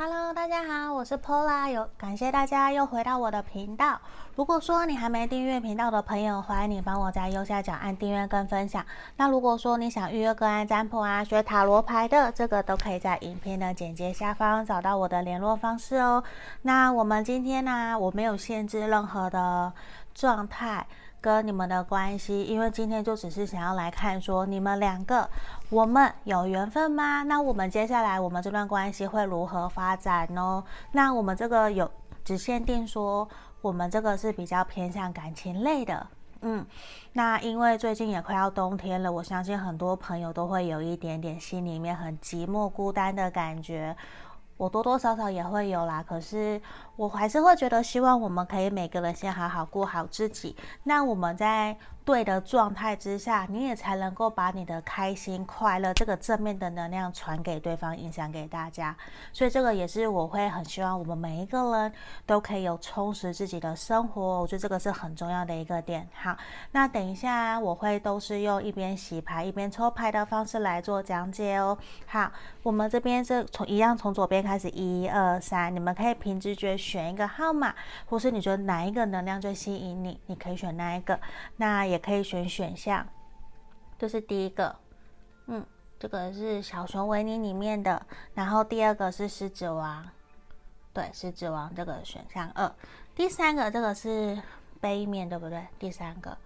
Hello，大家好，我是 Pola，有感谢大家又回到我的频道。如果说你还没订阅频道的朋友，欢迎你帮我在右下角按订阅跟分享。那如果说你想预约个案占卜啊，学塔罗牌的，这个都可以在影片的简介下方找到我的联络方式哦。那我们今天呢、我没有限制任何的状态。跟你们的关系，因为今天就只是想要来看说你们两个，我们有缘分吗？那我们接下来我们这段关系会如何发展呢？那我们这个有只限定说我们这个是比较偏向感情类的，嗯，那因为最近也快要冬天了，我相信很多朋友都会有一点点心里面很寂寞孤单的感觉。我多多少少也会有啦，可是我还是会觉得，希望我们可以每个人先好好过好自己。那我们在。对的状态之下，你也才能够把你的开心、快乐这个正面的能量传给对方，影响给大家。所以这个也是我会很希望我们每一个人都可以有充实自己的生活。我觉得这个是很重要的一个点。好，那等一下我会都是用一边洗牌一边抽牌的方式来做讲解哦。好，我们这边是从一样从左边开始，一二三，你们可以凭直觉选一个号码，或是你觉得哪一个能量最吸引你，你可以选哪一个。那也。可以选选项，这是第一个，嗯，这个是小熊维尼里面的，然后第二个是狮子王，对，狮子王这个选项二，第三个这个是杯面，对不对？第三个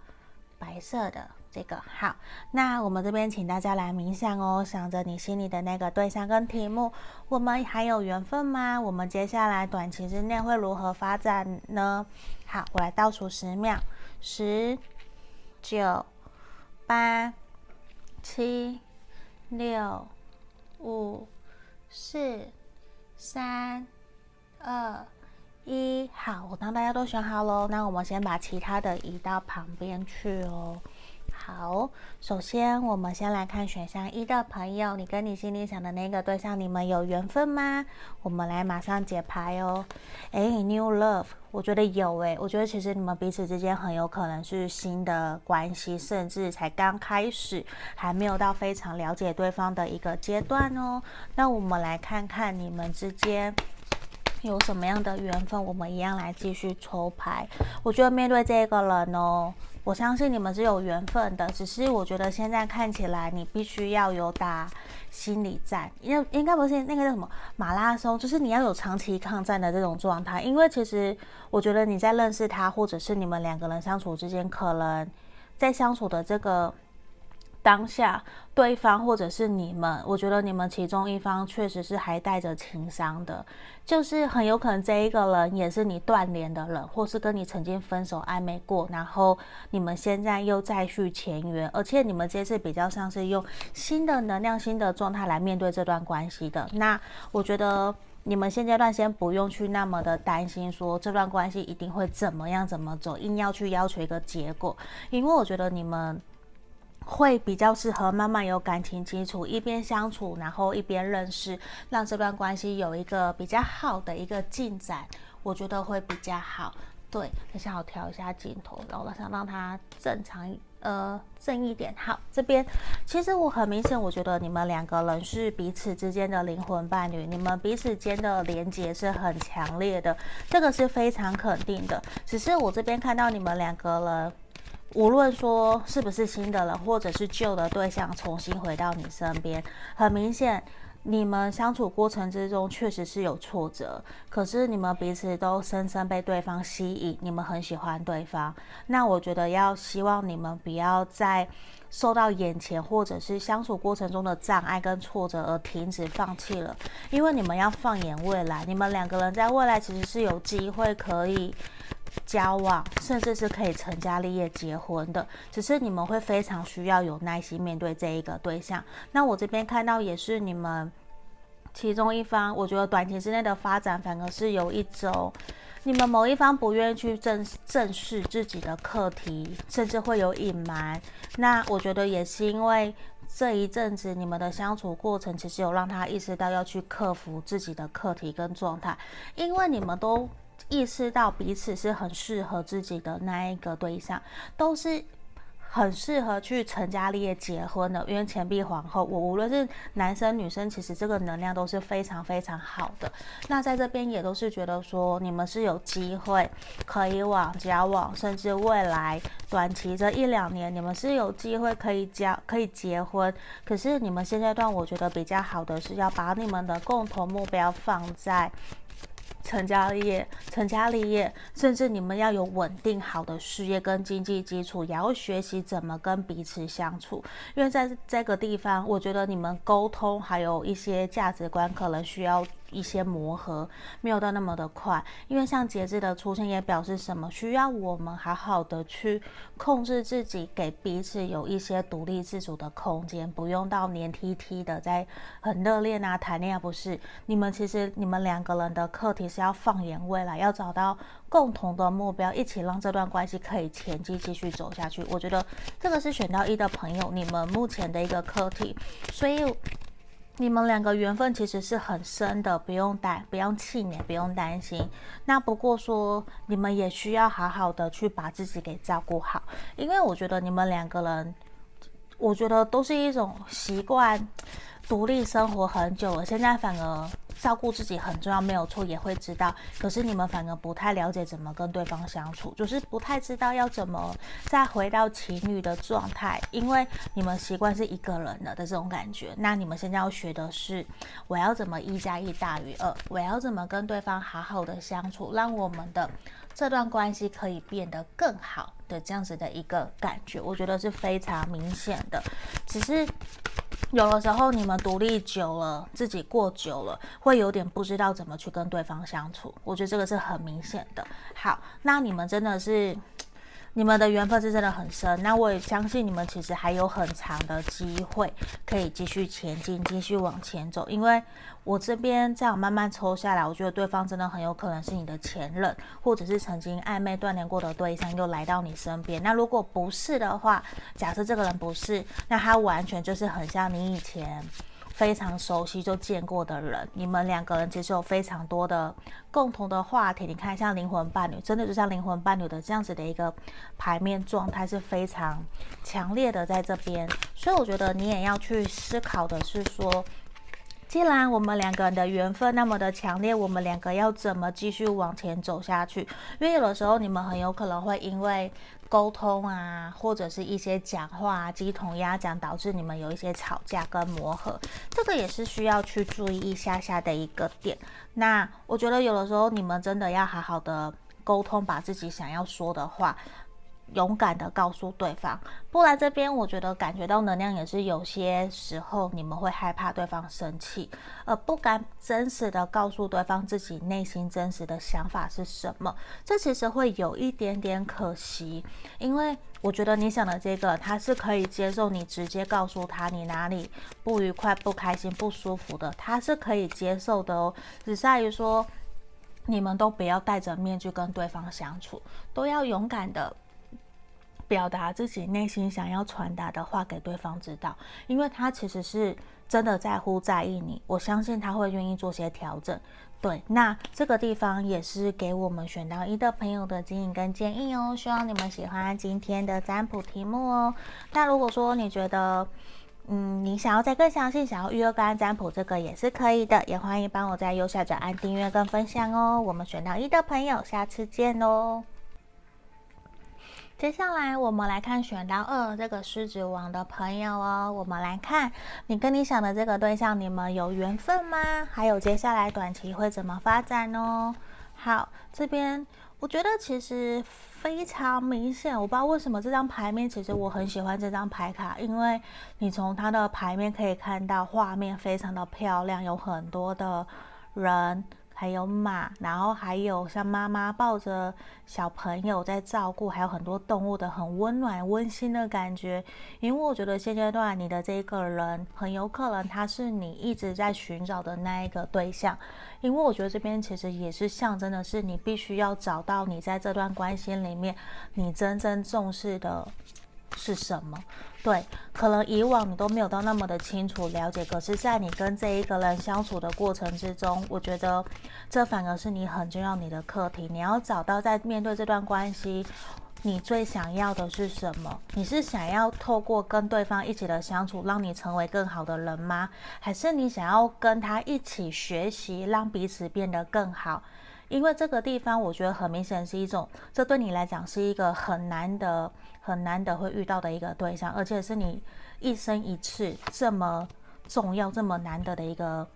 白色的这个好，那我们这边请大家来冥想哦，想着你心里的那个对象跟题目，我们还有缘分吗？我们接下来短期之内会如何发展呢？好，我来倒数十秒，十。九、八、七、六、五、四、三、二、一，好，我当大家都选好喽，那我们先把其他的移到旁边去哦。好，首先我们先来看选项一的朋友，你跟你心里想的那个对象，你们有缘分吗？我们来马上解牌哦。哎，New Love，我觉得有哎，我觉得其实你们彼此之间很有可能是新的关系，甚至才刚开始，还没有到非常了解对方的一个阶段哦。那我们来看看你们之间有什么样的缘分，我们一样来继续抽牌。我觉得面对这个人哦。我相信你们是有缘分的，只是我觉得现在看起来你必须要有打心理战，因为应该不是那个叫什么马拉松，就是你要有长期抗战的这种状态。因为其实我觉得你在认识他，或者是你们两个人相处之间，可能在相处的这个。当下对方或者是你们，我觉得你们其中一方确实是还带着情伤的，就是很有可能这一个人也是你断联的人，或是跟你曾经分手暧昧过，然后你们现在又再续前缘，而且你们这次比较像是用新的能量、新的状态来面对这段关系的。那我觉得你们现阶段先不用去那么的担心，说这段关系一定会怎么样怎么走，硬要去要求一个结果，因为我觉得你们。会比较适合慢慢有感情基础，一边相处，然后一边认识，让这段关系有一个比较好的一个进展，我觉得会比较好。对，等下我调一下镜头，然后我想让它正常，呃，正一点。好，这边其实我很明显，我觉得你们两个人是彼此之间的灵魂伴侣，你们彼此间的连结是很强烈的，这个是非常肯定的。只是我这边看到你们两个人。无论说是不是新的人，或者是旧的对象重新回到你身边，很明显，你们相处过程之中确实是有挫折，可是你们彼此都深深被对方吸引，你们很喜欢对方。那我觉得要希望你们不要再受到眼前或者是相处过程中的障碍跟挫折而停止放弃了，因为你们要放眼未来，你们两个人在未来其实是有机会可以。交往，甚至是可以成家立业、结婚的，只是你们会非常需要有耐心面对这一个对象。那我这边看到也是你们其中一方，我觉得短期之内的发展反而是有一种，你们某一方不愿意去正正视自己的课题，甚至会有隐瞒。那我觉得也是因为这一阵子你们的相处过程，其实有让他意识到要去克服自己的课题跟状态，因为你们都。意识到彼此是很适合自己的那一个对象，都是很适合去成家立业结婚的，因为钱币皇后，我无论是男生女生，其实这个能量都是非常非常好的。那在这边也都是觉得说，你们是有机会可以往交往，甚至未来短期这一两年，你们是有机会可以交可以结婚。可是你们现阶段，我觉得比较好的是要把你们的共同目标放在。成家立业，成家立业，甚至你们要有稳定好的事业跟经济基础，也要学习怎么跟彼此相处。因为在这个地方，我觉得你们沟通还有一些价值观可能需要。一些磨合没有到那么的快，因为像节制的出现也表示什么？需要我们好好的去控制自己，给彼此有一些独立自主的空间，不用到黏 T T 的在很热恋啊谈恋爱，不是？你们其实你们两个人的课题是要放眼未来，要找到共同的目标，一起让这段关系可以前进继续走下去。我觉得这个是选到一的朋友，你们目前的一个课题，所以。你们两个缘分其实是很深的，不用担，不用气馁，不用担心。那不过说，你们也需要好好的去把自己给照顾好，因为我觉得你们两个人，我觉得都是一种习惯。独立生活很久了，现在反而照顾自己很重要，没有错，也会知道。可是你们反而不太了解怎么跟对方相处，就是不太知道要怎么再回到情侣的状态，因为你们习惯是一个人了的这种感觉。那你们现在要学的是，我要怎么一加一大于二，我要怎么跟对方好好的相处，让我们的这段关系可以变得更好这样子的一个感觉，我觉得是非常明显的，只是。有的时候你们独立久了，自己过久了，会有点不知道怎么去跟对方相处。我觉得这个是很明显的。好，那你们真的是。你们的缘分是真的很深，那我也相信你们其实还有很长的机会可以继续前进，继续往前走。因为我这边这样慢慢抽下来，我觉得对方真的很有可能是你的前任，或者是曾经暧昧断联过的对象又来到你身边。那如果不是的话，假设这个人不是，那他完全就是很像你以前。非常熟悉就见过的人，你们两个人其实有非常多的共同的话题。你看，像灵魂伴侣，真的就像灵魂伴侣的这样子的一个牌面状态是非常强烈的在这边。所以我觉得你也要去思考的是说，既然我们两个人的缘分那么的强烈，我们两个要怎么继续往前走下去？因为有的时候你们很有可能会因为。沟通啊，或者是一些讲话啊，鸡同鸭讲，导致你们有一些吵架跟磨合，这个也是需要去注意一下下的一个点。那我觉得有的时候你们真的要好好的沟通，把自己想要说的话。勇敢的告诉对方，不然这边我觉得感觉到能量也是有些时候你们会害怕对方生气，而不敢真实的告诉对方自己内心真实的想法是什么，这其实会有一点点可惜，因为我觉得你想的这个他是可以接受你直接告诉他你哪里不愉快、不开心、不舒服的，他是可以接受的哦，只在于说你们都不要戴着面具跟对方相处，都要勇敢的。表达自己内心想要传达的话给对方知道，因为他其实是真的在乎、在意你。我相信他会愿意做些调整。对，那这个地方也是给我们选到一的朋友的指引跟建议哦。希望你们喜欢今天的占卜题目哦。那如果说你觉得，嗯，你想要再更详细，想要预约个案占卜，这个也是可以的，也欢迎帮我在右下角按订阅跟分享哦。我们选到一的朋友，下次见哦。接下来我们来看选到二这个狮子王的朋友哦，我们来看你跟你想的这个对象，你们有缘分吗？还有接下来短期会怎么发展哦？好，这边我觉得其实非常明显，我不知道为什么这张牌面，其实我很喜欢这张牌卡，因为你从它的牌面可以看到画面非常的漂亮，有很多的人。还有马，然后还有像妈妈抱着小朋友在照顾，还有很多动物的很温暖温馨的感觉。因为我觉得现阶段你的这个人很有可能他是你一直在寻找的那一个对象，因为我觉得这边其实也是象征的是你必须要找到你在这段关系里面你真正重视的。是什么？对，可能以往你都没有到那么的清楚了解，可是，在你跟这一个人相处的过程之中，我觉得这反而是你很重要你的课题。你要找到在面对这段关系，你最想要的是什么？你是想要透过跟对方一起的相处，让你成为更好的人吗？还是你想要跟他一起学习，让彼此变得更好？因为这个地方，我觉得很明显是一种，这对你来讲是一个很难得、很难得会遇到的一个对象，而且是你一生一次这么重要、这么难得的一个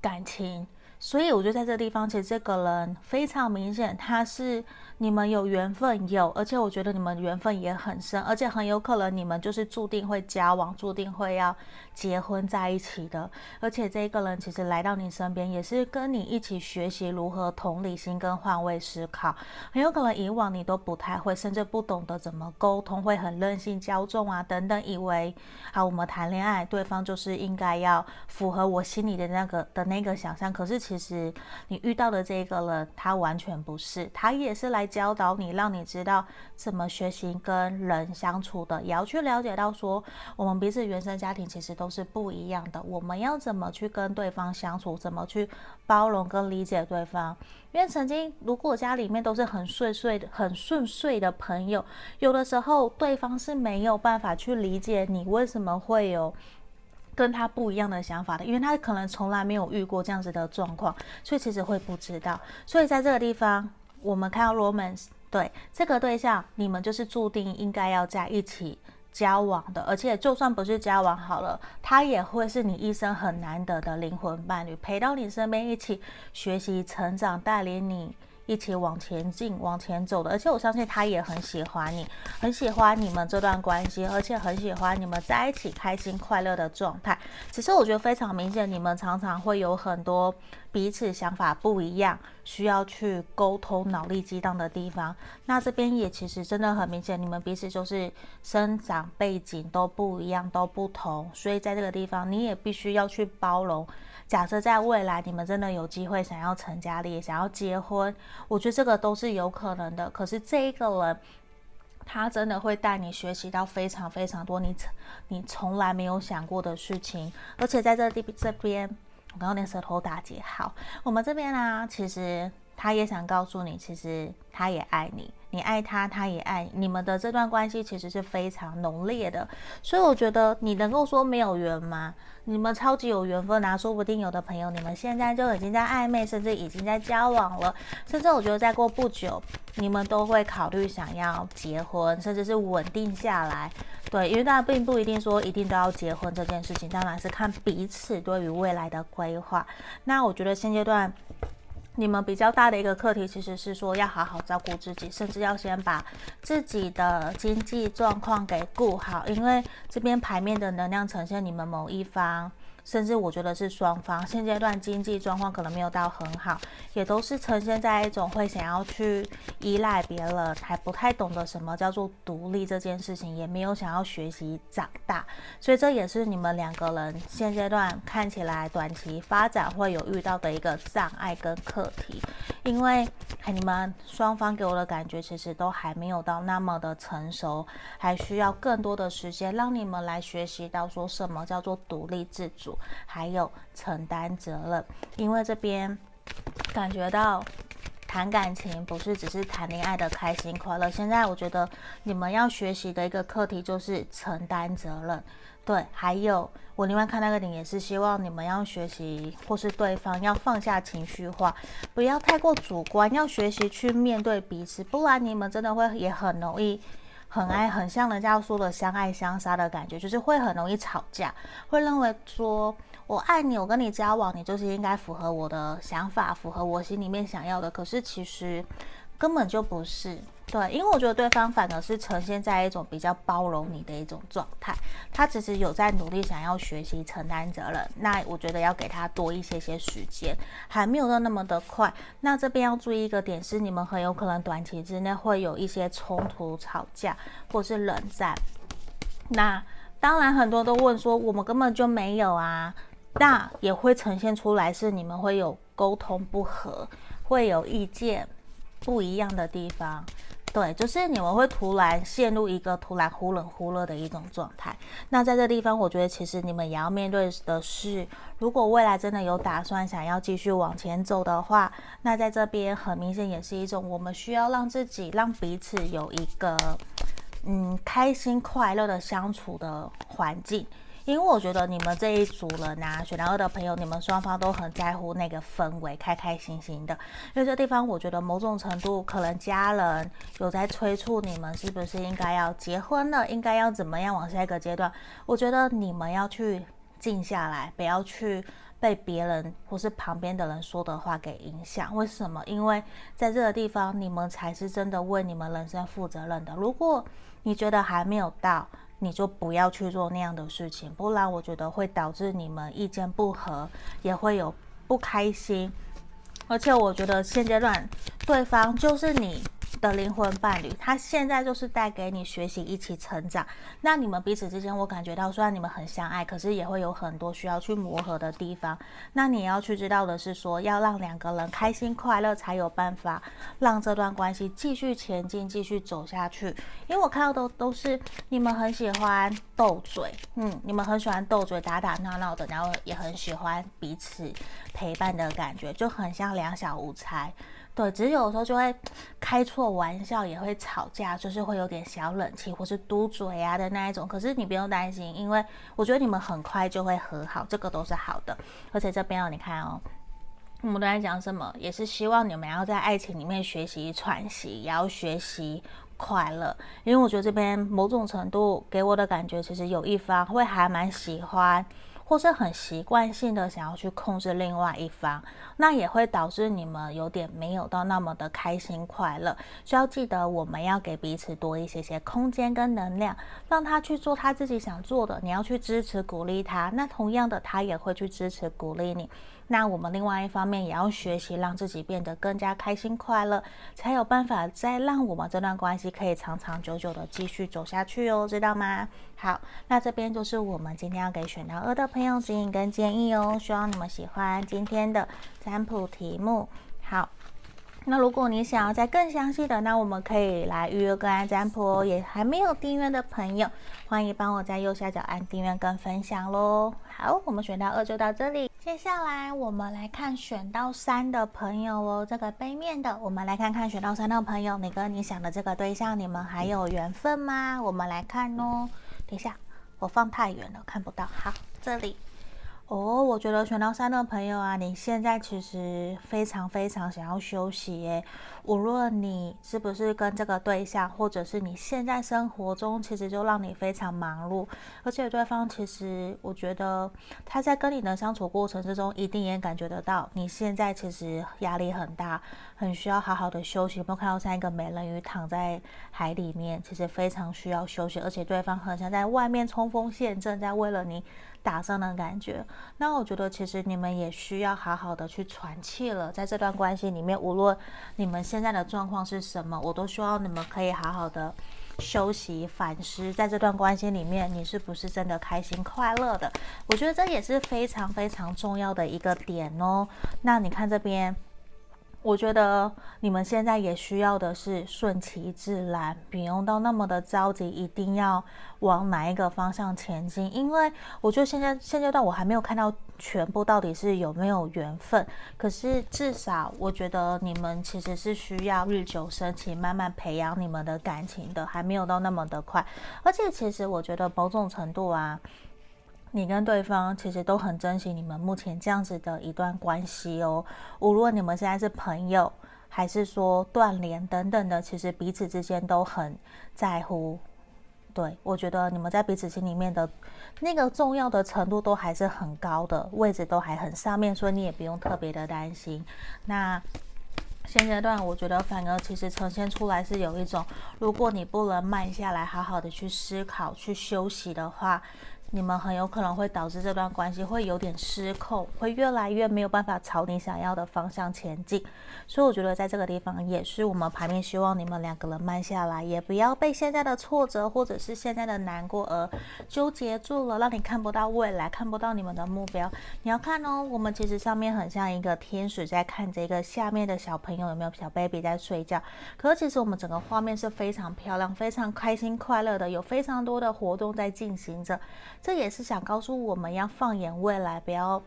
感情。所以我觉得在这个地方，其实这个人非常明显，他是。你们有缘分，有，而且我觉得你们缘分也很深，而且很有可能你们就是注定会交往，注定会要结婚在一起的。而且这一个人其实来到你身边，也是跟你一起学习如何同理心跟换位思考。很有可能以往你都不太会，甚至不懂得怎么沟通，会很任性、骄纵啊等等，以为啊我们谈恋爱，对方就是应该要符合我心里的那个的那个想象。可是其实你遇到的这个人，他完全不是，他也是来。教导你，让你知道怎么学习跟人相处的，也要去了解到说，我们彼此原生家庭其实都是不一样的。我们要怎么去跟对方相处，怎么去包容跟理解对方？因为曾经如果家里面都是很顺遂的、很顺遂的朋友，有的时候对方是没有办法去理解你为什么会有跟他不一样的想法的，因为他可能从来没有遇过这样子的状况，所以其实会不知道。所以在这个地方。我们看到 romance，对这个对象，你们就是注定应该要在一起交往的，而且就算不是交往好了，他也会是你一生很难得的灵魂伴侣，陪到你身边一起学习成长，带领你。一起往前进、往前走的，而且我相信他也很喜欢你，很喜欢你们这段关系，而且很喜欢你们在一起开心快乐的状态。只是我觉得非常明显，你们常常会有很多彼此想法不一样，需要去沟通、脑力激荡的地方。那这边也其实真的很明显，你们彼此就是生长背景都不一样、都不同，所以在这个地方你也必须要去包容。假设在未来你们真的有机会想要成家立业，想要结婚，我觉得这个都是有可能的。可是这一个人，他真的会带你学习到非常非常多你你从来没有想过的事情。而且在这地这边，我刚刚连舌头打结。好，我们这边呢、其实他也想告诉你，其实他也爱你。你爱他，他也爱你，你们的这段关系其实是非常浓烈的，所以我觉得你能够说没有缘吗？你们超级有缘分啊！说不定有的朋友，你们现在就已经在暧昧，甚至已经在交往了，甚至我觉得再过不久，你们都会考虑想要结婚，甚至是稳定下来。对，因为大家并不一定说一定都要结婚这件事情，当然是看彼此对于未来的规划。那我觉得现阶段。你们比较大的一个课题，其实是说要好好照顾自己，甚至要先把自己的经济状况给顾好，因为这边牌面的能量呈现你们某一方。甚至我觉得是双方现阶段经济状况可能没有到很好，也都是呈现在一种会想要去依赖别人，还不太懂得什么叫做独立这件事情，也没有想要学习长大，所以这也是你们两个人现阶段看起来短期发展会有遇到的一个障碍跟课题，因为你们双方给我的感觉其实都还没有到那么的成熟，还需要更多的时间让你们来学习到说什么叫做独立自主。还有承担责任，因为这边感觉到谈感情不是只是谈恋爱的开心快乐。现在我觉得你们要学习的一个课题就是承担责任。对，还有我另外看那个点也是希望你们要学习，或是对方要放下情绪化，不要太过主观，要学习去面对彼此，不然你们真的会也很容易。很爱，很像人家说的相爱相杀的感觉，就是会很容易吵架，会认为说我爱你，我跟你交往，你就是应该符合我的想法，符合我心里面想要的。可是其实根本就不是。对，因为我觉得对方反而是呈现在一种比较包容你的一种状态，他其实有在努力想要学习承担责任。那我觉得要给他多一些些时间，还没有到那么的快。那这边要注意一个点是，你们很有可能短期之内会有一些冲突、吵架或是冷战。那当然很多都问说，我们根本就没有啊。那也会呈现出来是你们会有沟通不合，会有意见不一样的地方。对，就是你们会突然陷入一个突然忽冷忽热的一种状态。那在这地方，我觉得其实你们也要面对的是，如果未来真的有打算想要继续往前走的话，那在这边很明显也是一种我们需要让自己让彼此有一个嗯开心快乐的相处的环境。因为我觉得你们这一组人啊，选到二的朋友，你们双方都很在乎那个氛围，开开心心的。因为这地方，我觉得某种程度可能家人有在催促你们，是不是应该要结婚了，应该要怎么样往下一个阶段？我觉得你们要去静下来，不要去被别人或是旁边的人说的话给影响。为什么？因为在这个地方，你们才是真的为你们人生负责任的。如果你觉得还没有到，你就不要去做那样的事情，不然我觉得会导致你们意见不合，也会有不开心。而且我觉得现阶段对方就是你的灵魂伴侣，他现在就是带给你学习，一起成长。那你们彼此之间，我感觉到虽然你们很相爱，可是也会有很多需要去磨合的地方。那你要去知道的是说，要让两个人开心快乐，才有办法让这段关系继续前进，继续走下去。因为我看到的都是你们很喜欢斗嘴，嗯，你们很喜欢斗嘴，打打闹闹的，然后也很喜欢彼此陪伴的感觉，就很像两小无猜。对，只是有时候就会开错玩笑，也会吵架，就是会有点小冷气或是嘟嘴啊的那一种。可是你不用担心，因为我觉得你们很快就会和好，这个都是好的。而且这边哦，你看哦，我们都在讲什么？也是希望你们要在爱情里面学习喘息，也要学习快乐。因为我觉得这边某种程度给我的感觉，其实有一方会还蛮喜欢。或是很习惯性的想要去控制另外一方，那也会导致你们有点没有到那么的开心快乐。需要记得，我们要给彼此多一些些空间跟能量，让他去做他自己想做的。你要去支持鼓励他，那同样的，他也会去支持鼓励你。那我们另外一方面也要学习让自己变得更加开心快乐，才有办法再让我们这段关系可以长长久久的继续走下去哦，知道吗？好，那这边就是我们今天要给选到二的朋友指引跟建议哦，希望你们喜欢今天的占卜题目。好。那如果你想要再更详细的，那我们可以来预约个案占卜哦。也还没有订阅的朋友，欢迎帮我在右下角按订阅跟分享喽。好，我们选到二就到这里。接下来我们来看选到三的朋友哦，这个背面的，我们来看看选到三的朋友，你跟你想的这个对象，你们还有缘分吗？我们来看哦。等一下，我放太远了，看不到。好，这里。哦，我觉得选到三的朋友啊，你现在其实非常非常想要休息耶。无论你是不是跟这个对象，或者是你现在生活中，其实就让你非常忙碌，而且对方其实我觉得他在跟你的相处过程之中，一定也感觉得到你现在其实压力很大，很需要好好的休息。有没有看到像一个美人鱼躺在海里面，其实非常需要休息，而且对方很像在外面冲锋陷阵，在为了你。打伤的感觉，那我觉得其实你们也需要好好的去喘气了。在这段关系里面，无论你们现在的状况是什么，我都希望你们可以好好的休息、反思。在这段关系里面，你是不是真的开心快乐的？我觉得这也是非常非常重要的一个点哦。那你看这边。我觉得你们现在也需要的是顺其自然，不用到那么的着急，一定要往哪一个方向前进。因为我觉得现在现阶段我还没有看到全部到底是有没有缘分，可是至少我觉得你们其实是需要日久生情，慢慢培养你们的感情的，还没有到那么的快。而且其实我觉得某种程度啊。你跟对方其实都很珍惜你们目前这样子的一段关系哦。无论你们现在是朋友，还是说断联等等的，其实彼此之间都很在乎。对，我觉得你们在彼此心里面的那个重要的程度都还是很高的，位置都还很上面，所以你也不用特别的担心。那现阶段，我觉得反而其实呈现出来是有一种，如果你不能慢下来，好好的去思考、去休息的话。你们很有可能会导致这段关系会有点失控，会越来越没有办法朝你想要的方向前进。所以我觉得在这个地方也是我们牌面希望你们两个人慢下来，也不要被现在的挫折或者是现在的难过而纠结住了，让你看不到未来，看不到你们的目标。你要看哦，我们其实上面很像一个天使在看这个下面的小朋友有没有小 baby 在睡觉。可是其实我们整个画面是非常漂亮、非常开心、快乐的，有非常多的活动在进行着。这也是想告诉我们要放眼未来，不要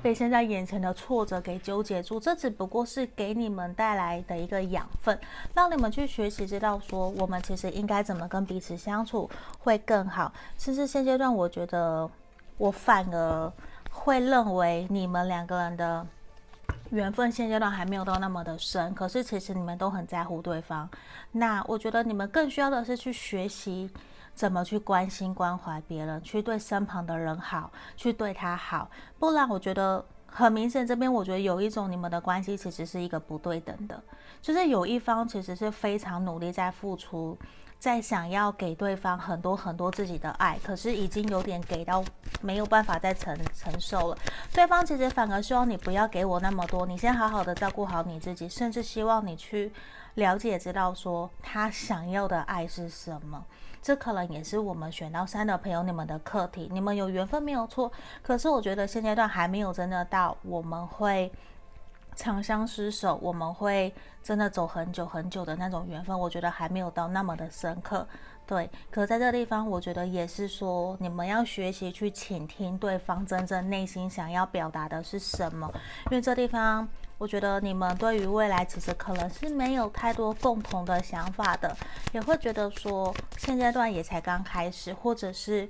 被现在眼前的挫折给纠结住。这只不过是给你们带来的一个养分，让你们去学习，知道说我们其实应该怎么跟彼此相处会更好。甚至现阶段，我觉得我反而会认为你们两个人的缘分现阶段还没有到那么的深，可是其实你们都很在乎对方。那我觉得你们更需要的是去学习。怎么去关心关怀别人，去对身旁的人好，去对他好，不然我觉得很明显，这边我觉得有一种你们的关系其实是一个不对等的，就是有一方其实是非常努力在付出，在想要给对方很多很多自己的爱，可是已经有点给到没有办法再承承受了，对方其实反而希望你不要给我那么多，你先好好的照顾好你自己，甚至希望你去了解知道说他想要的爱是什么。这可能也是我们选到三的朋友你们的课题，你们有缘分没有错，可是我觉得现阶段还没有真的到我们会长相厮守，我们会真的走很久很久的那种缘分，我觉得还没有到那么的深刻。对，可在这个地方，我觉得也是说，你们要学习去倾听对方真正内心想要表达的是什么，因为这地方。我觉得你们对于未来其实可能是没有太多共同的想法的，也会觉得说现阶段也才刚开始，或者是。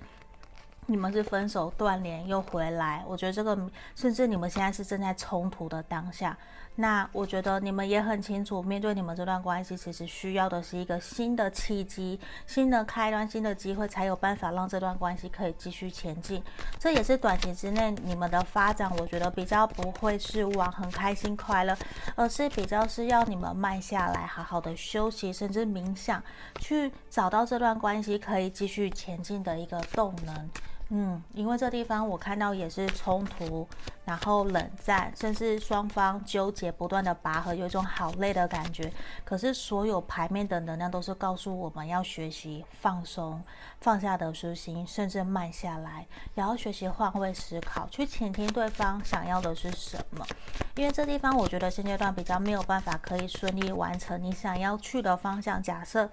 你们是分手断联又回来，我觉得这个甚至你们现在是正在冲突的当下。那我觉得你们也很清楚，面对你们这段关系，其实需要的是一个新的契机、新的开端、新的机会，才有办法让这段关系可以继续前进。这也是短期之内你们的发展，我觉得比较不会是往很开心快乐，而是比较是要你们慢下来，好好的休息，甚至冥想，去找到这段关系可以继续前进的一个动能。嗯，因为这地方我看到也是冲突，然后冷战，甚至双方纠结不断的拔河，有一种好累的感觉。可是所有牌面的能量都是告诉我们要学习放松，放下得失心，甚至慢下来，然后学习换位思考，去倾听对方想要的是什么。因为这地方我觉得现阶段比较没有办法可以顺利完成你想要去的方向。假设。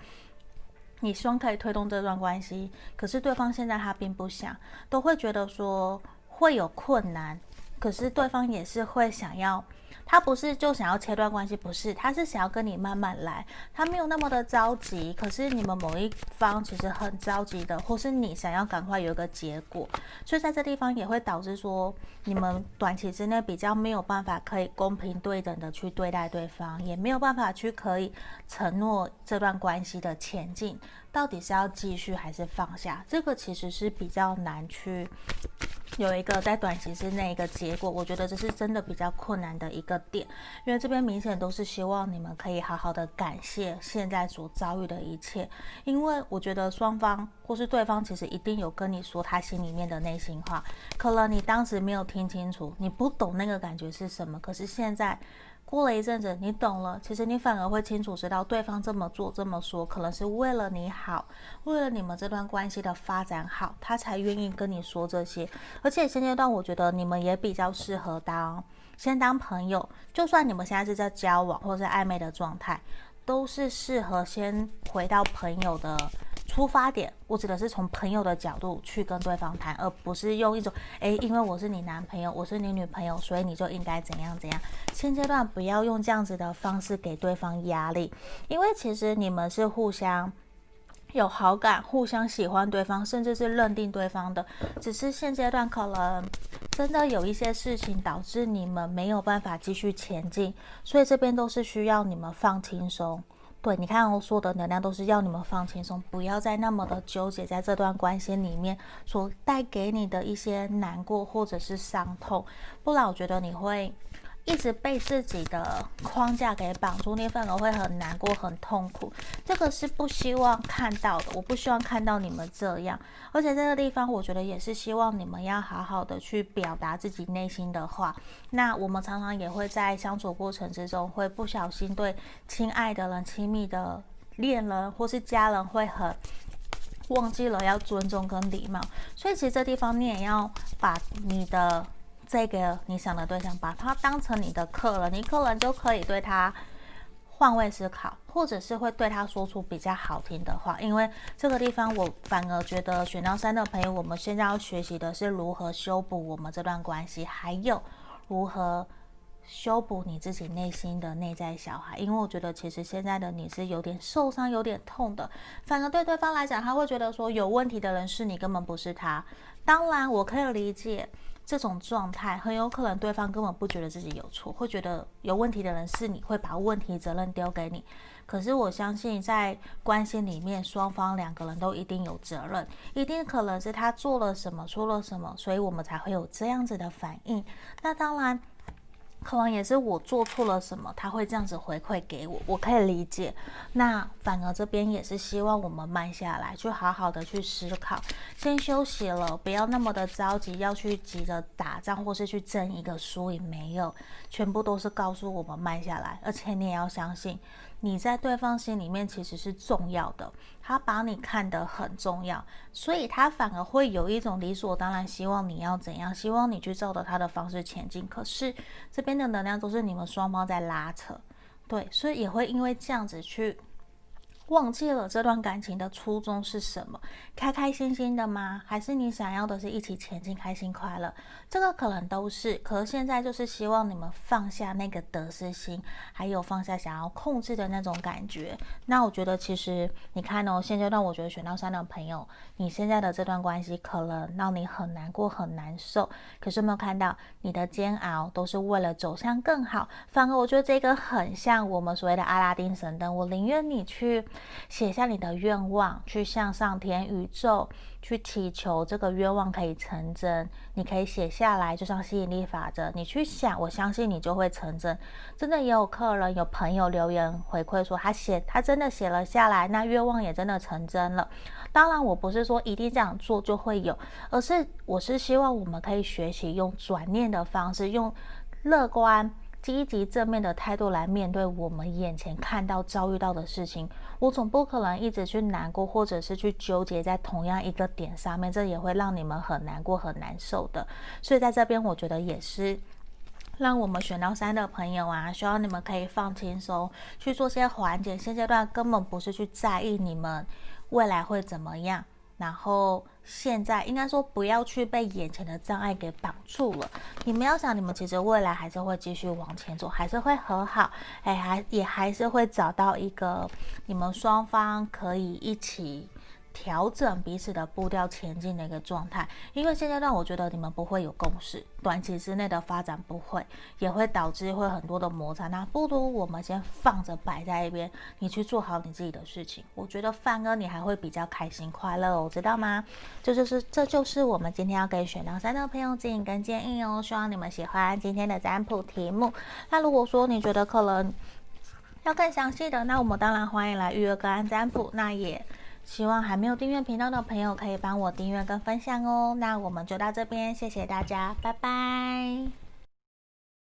你希望可以推动这段关系，可是对方现在他并不想，都会觉得说会有困难，可是对方也是会想要。他不是就想要切断关系，不是，他是想要跟你慢慢来，他没有那么的着急。可是你们某一方其实很着急的，或是你想要赶快有一个结果，所以在这地方也会导致说你们短期之内比较没有办法可以公平对等的去对待对方，也没有办法去可以承诺这段关系的前进，到底是要继续还是放下，这个其实是比较难去。有一个在短期之内一个结果，我觉得这是真的比较困难的一个点，因为这边明显都是希望你们可以好好的感谢现在所遭遇的一切，因为我觉得双方或是对方其实一定有跟你说他心里面的内心话，可能你当时没有听清楚，你不懂那个感觉是什么，可是现在。过了一阵子，你懂了，其实你反而会清楚知道对方这么做这么说，可能是为了你好，为了你们这段关系的发展好，他才愿意跟你说这些。而且现阶段，我觉得你们也比较适合当先当朋友，就算你们现在是在交往或者是暧昧的状态，都是适合先回到朋友的。出发点，我指的是从朋友的角度去跟对方谈，而不是用一种诶，因为我是你男朋友，我是你女朋友，所以你就应该怎样怎样。现阶段不要用这样子的方式给对方压力，因为其实你们是互相有好感、互相喜欢对方，甚至是认定对方的，只是现阶段可能真的有一些事情导致你们没有办法继续前进，所以这边都是需要你们放轻松。对，你看我说的能量都是要你们放轻松，不要再那么的纠结在这段关系里面所带给你的一些难过或者是伤痛，不然我觉得你会一直被自己的框架给绑住，你反而会很难过、很痛苦。这个是不希望看到的，我不希望看到你们这样。而且这个地方，我觉得也是希望你们要好好的去表达自己内心的话。那我们常常也会在相处过程之中，会不小心对亲爱的人、亲密的恋人或是家人，会很忘记了要尊重跟礼貌。所以其实这地方你也要把你的。这个你想的对象，把他当成你的客人，你客人就可以对他换位思考，或者是会对他说出比较好听的话。因为这个地方，我反而觉得选到三的朋友，我们现在要学习的是如何修补我们这段关系，还有如何修补你自己内心的内在小孩。因为我觉得其实现在的你是有点受伤、有点痛的，反而对对方来讲，他会觉得说有问题的人是你，根本不是他。当然，我可以理解。这种状态很有可能对方根本不觉得自己有错，会觉得有问题的人是你，会把问题责任丢给你。可是我相信在关系里面，双方两个人都一定有责任，一定可能是他做了什么，说了什么，所以我们才会有这样子的反应。那当然。可能也是我做错了什么，他会这样子回馈给我，我可以理解。那反而这边也是希望我们慢下来，去好好的去思考，先休息了，不要那么的着急要去急着打仗或是去争一个输赢，没有，全部都是告诉我们慢下来，而且你也要相信。你在对方心里面其实是重要的，他把你看得很重要，所以他反而会有一种理所当然，希望你要怎样，希望你去照着他的方式前进。可是这边的能量都是你们双方在拉扯，对，所以也会因为这样子去。忘记了这段感情的初衷是什么？开开心心的吗？还是你想要的是一起前进，开心快乐？这个可能都是。可是现在就是希望你们放下那个得失心，还有放下想要控制的那种感觉。那我觉得其实你看哦，现阶段我觉得选到三的朋友，你现在的这段关系可能让你很难过、很难受。可是没有看到你的煎熬都是为了走向更好？反而我觉得这个很像我们所谓的阿拉丁神灯。我宁愿你去。写下你的愿望，去向上天、宇宙去祈求这个愿望可以成真。你可以写下来，就像吸引力法则，你去想，我相信你就会成真。真的也有客人、有朋友留言回馈说，他写，他真的写了下来，那愿望也真的成真了。当然，我不是说一定这样做就会有，而是我是希望我们可以学习用转念的方式，用乐观。积极正面的态度来面对我们眼前看到遭遇到的事情，我总不可能一直去难过，或者是去纠结在同样一个点上面，这也会让你们很难过、很难受的。所以在这边，我觉得也是让我们选到三的朋友啊，希望你们可以放轻松，去做些缓解。现阶段根本不是去在意你们未来会怎么样。然后现在应该说不要去被眼前的障碍给绑住了。你们要想，你们其实未来还是会继续往前走，还是会和好，哎，还也还是会找到一个你们双方可以一起。调整彼此的步调前进的一个状态，因为现阶段我觉得你们不会有共识，短期之内的发展不会，也会导致会很多的摩擦。那不如我们先放着摆在一边，你去做好你自己的事情。我觉得范哥你还会比较开心快乐哦，知道吗？这就是这就是我们今天要给选到三的朋友建议跟建议哦。希望你们喜欢今天的占卜题目。那如果说你觉得可能要更详细的，那我们当然欢迎来预约个案占卜。那也。希望还没有订阅频道的朋友可以帮我订阅跟分享哦。那我们就到这边，谢谢大家，拜拜。